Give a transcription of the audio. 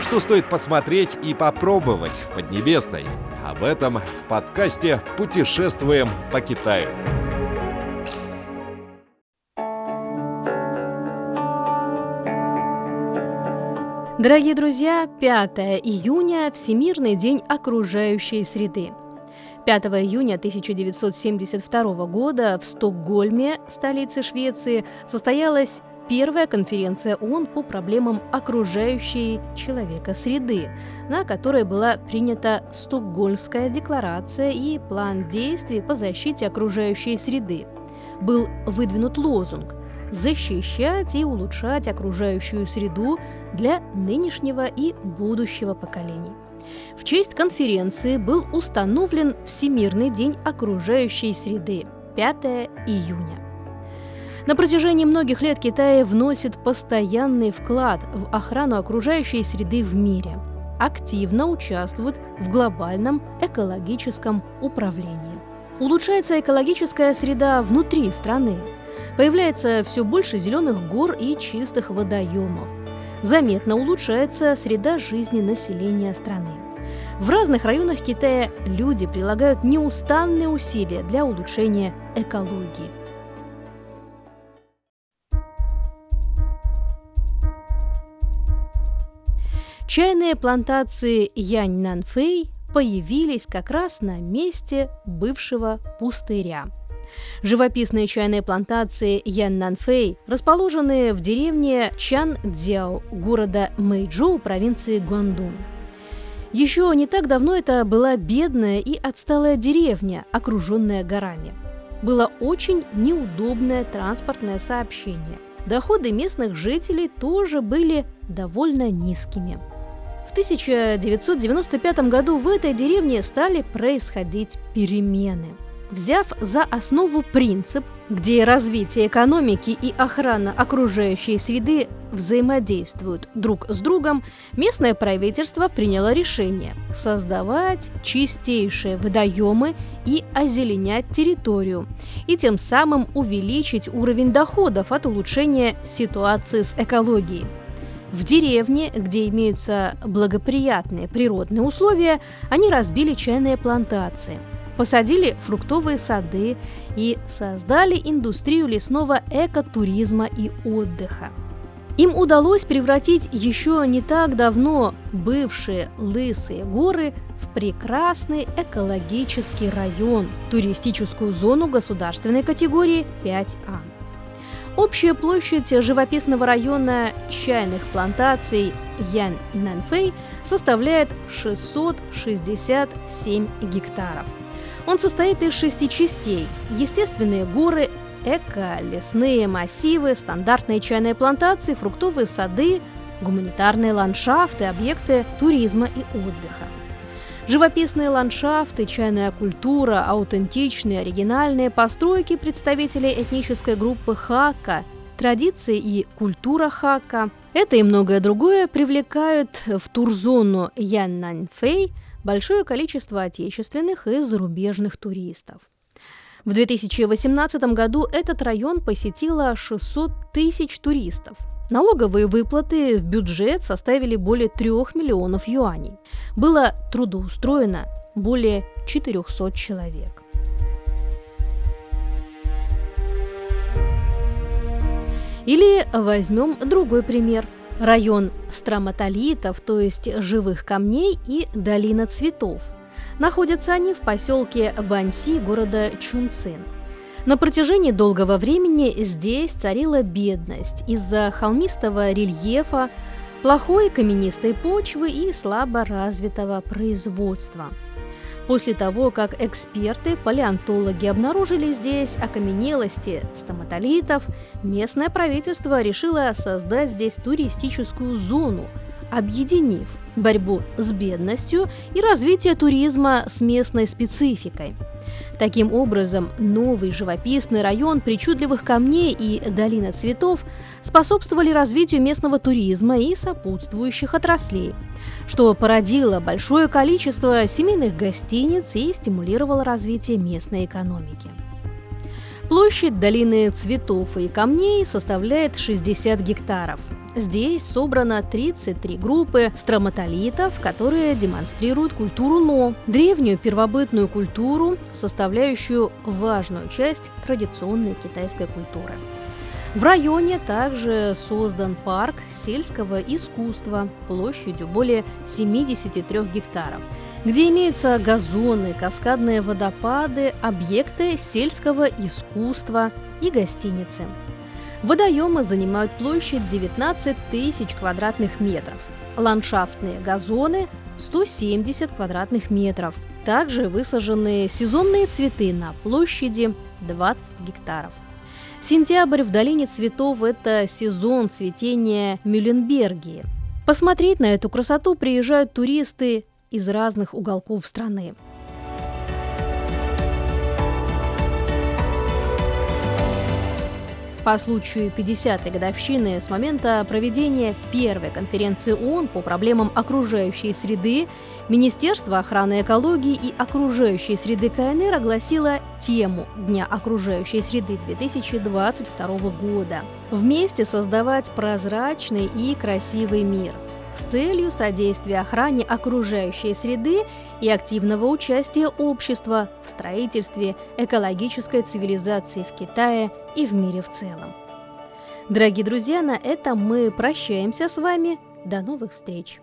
Что стоит посмотреть и попробовать в Поднебесной? Об этом в подкасте «Путешествуем по Китаю». Дорогие друзья, 5 июня – Всемирный день окружающей среды. 5 июня 1972 года в Стокгольме, столице Швеции, состоялась первая конференция ООН по проблемам окружающей человека среды, на которой была принята Стокгольмская декларация и план действий по защите окружающей среды. Был выдвинут лозунг защищать и улучшать окружающую среду для нынешнего и будущего поколений. В честь конференции был установлен Всемирный день окружающей среды 5 июня. На протяжении многих лет Китай вносит постоянный вклад в охрану окружающей среды в мире, активно участвует в глобальном экологическом управлении. Улучшается экологическая среда внутри страны, Появляется все больше зеленых гор и чистых водоемов. Заметно улучшается среда жизни населения страны. В разных районах Китая люди прилагают неустанные усилия для улучшения экологии. Чайные плантации Янь-Нанфэй появились как раз на месте бывшего пустыря – Живописные чайные плантации Яннанфэй расположены в деревне Чан-Дзяо города Мэйчжоу провинции Гуандун. Еще не так давно это была бедная и отсталая деревня, окруженная горами. Было очень неудобное транспортное сообщение. Доходы местных жителей тоже были довольно низкими. В 1995 году в этой деревне стали происходить перемены – Взяв за основу принцип, где развитие экономики и охрана окружающей среды взаимодействуют друг с другом, местное правительство приняло решение создавать чистейшие водоемы и озеленять территорию, и тем самым увеличить уровень доходов от улучшения ситуации с экологией. В деревне, где имеются благоприятные природные условия, они разбили чайные плантации – посадили фруктовые сады и создали индустрию лесного экотуризма и отдыха. Им удалось превратить еще не так давно бывшие лысые горы в прекрасный экологический район, туристическую зону государственной категории 5А. Общая площадь живописного района чайных плантаций Ян Нанфэй составляет 667 гектаров – он состоит из шести частей – естественные горы, эко, лесные массивы, стандартные чайные плантации, фруктовые сады, гуманитарные ландшафты, объекты туризма и отдыха. Живописные ландшафты, чайная культура, аутентичные, оригинальные постройки представителей этнической группы Хака, традиции и культура Хака – это и многое другое привлекают в турзону Яннаньфэй – большое количество отечественных и зарубежных туристов. В 2018 году этот район посетило 600 тысяч туристов. Налоговые выплаты в бюджет составили более 3 миллионов юаней. Было трудоустроено более 400 человек. Или возьмем другой пример – Район строматолитов, то есть живых камней, и долина цветов. Находятся они в поселке Банси города Чунцин. На протяжении долгого времени здесь царила бедность из-за холмистого рельефа, плохой каменистой почвы и слабо развитого производства – после того, как эксперты, палеонтологи обнаружили здесь окаменелости стоматолитов, местное правительство решило создать здесь туристическую зону, объединив борьбу с бедностью и развитие туризма с местной спецификой – Таким образом, новый живописный район причудливых камней и долина цветов способствовали развитию местного туризма и сопутствующих отраслей, что породило большое количество семейных гостиниц и стимулировало развитие местной экономики. Площадь долины цветов и камней составляет 60 гектаров. Здесь собрано 33 группы строматолитов, которые демонстрируют культуру Но, древнюю первобытную культуру, составляющую важную часть традиционной китайской культуры. В районе также создан парк сельского искусства площадью более 73 гектаров, где имеются газоны, каскадные водопады, объекты сельского искусства и гостиницы. Водоемы занимают площадь 19 тысяч квадратных метров. Ландшафтные газоны – 170 квадратных метров. Также высажены сезонные цветы на площади 20 гектаров. Сентябрь в долине цветов – это сезон цветения Мюлленбергии. Посмотреть на эту красоту приезжают туристы из разных уголков страны. По случаю 50-й годовщины с момента проведения первой конференции ООН по проблемам окружающей среды Министерство охраны экологии и окружающей среды КНР огласило тему Дня окружающей среды 2022 года. Вместе создавать прозрачный и красивый мир – с целью содействия охране окружающей среды и активного участия общества в строительстве экологической цивилизации в Китае и в мире в целом. Дорогие друзья, на этом мы прощаемся с вами. До новых встреч!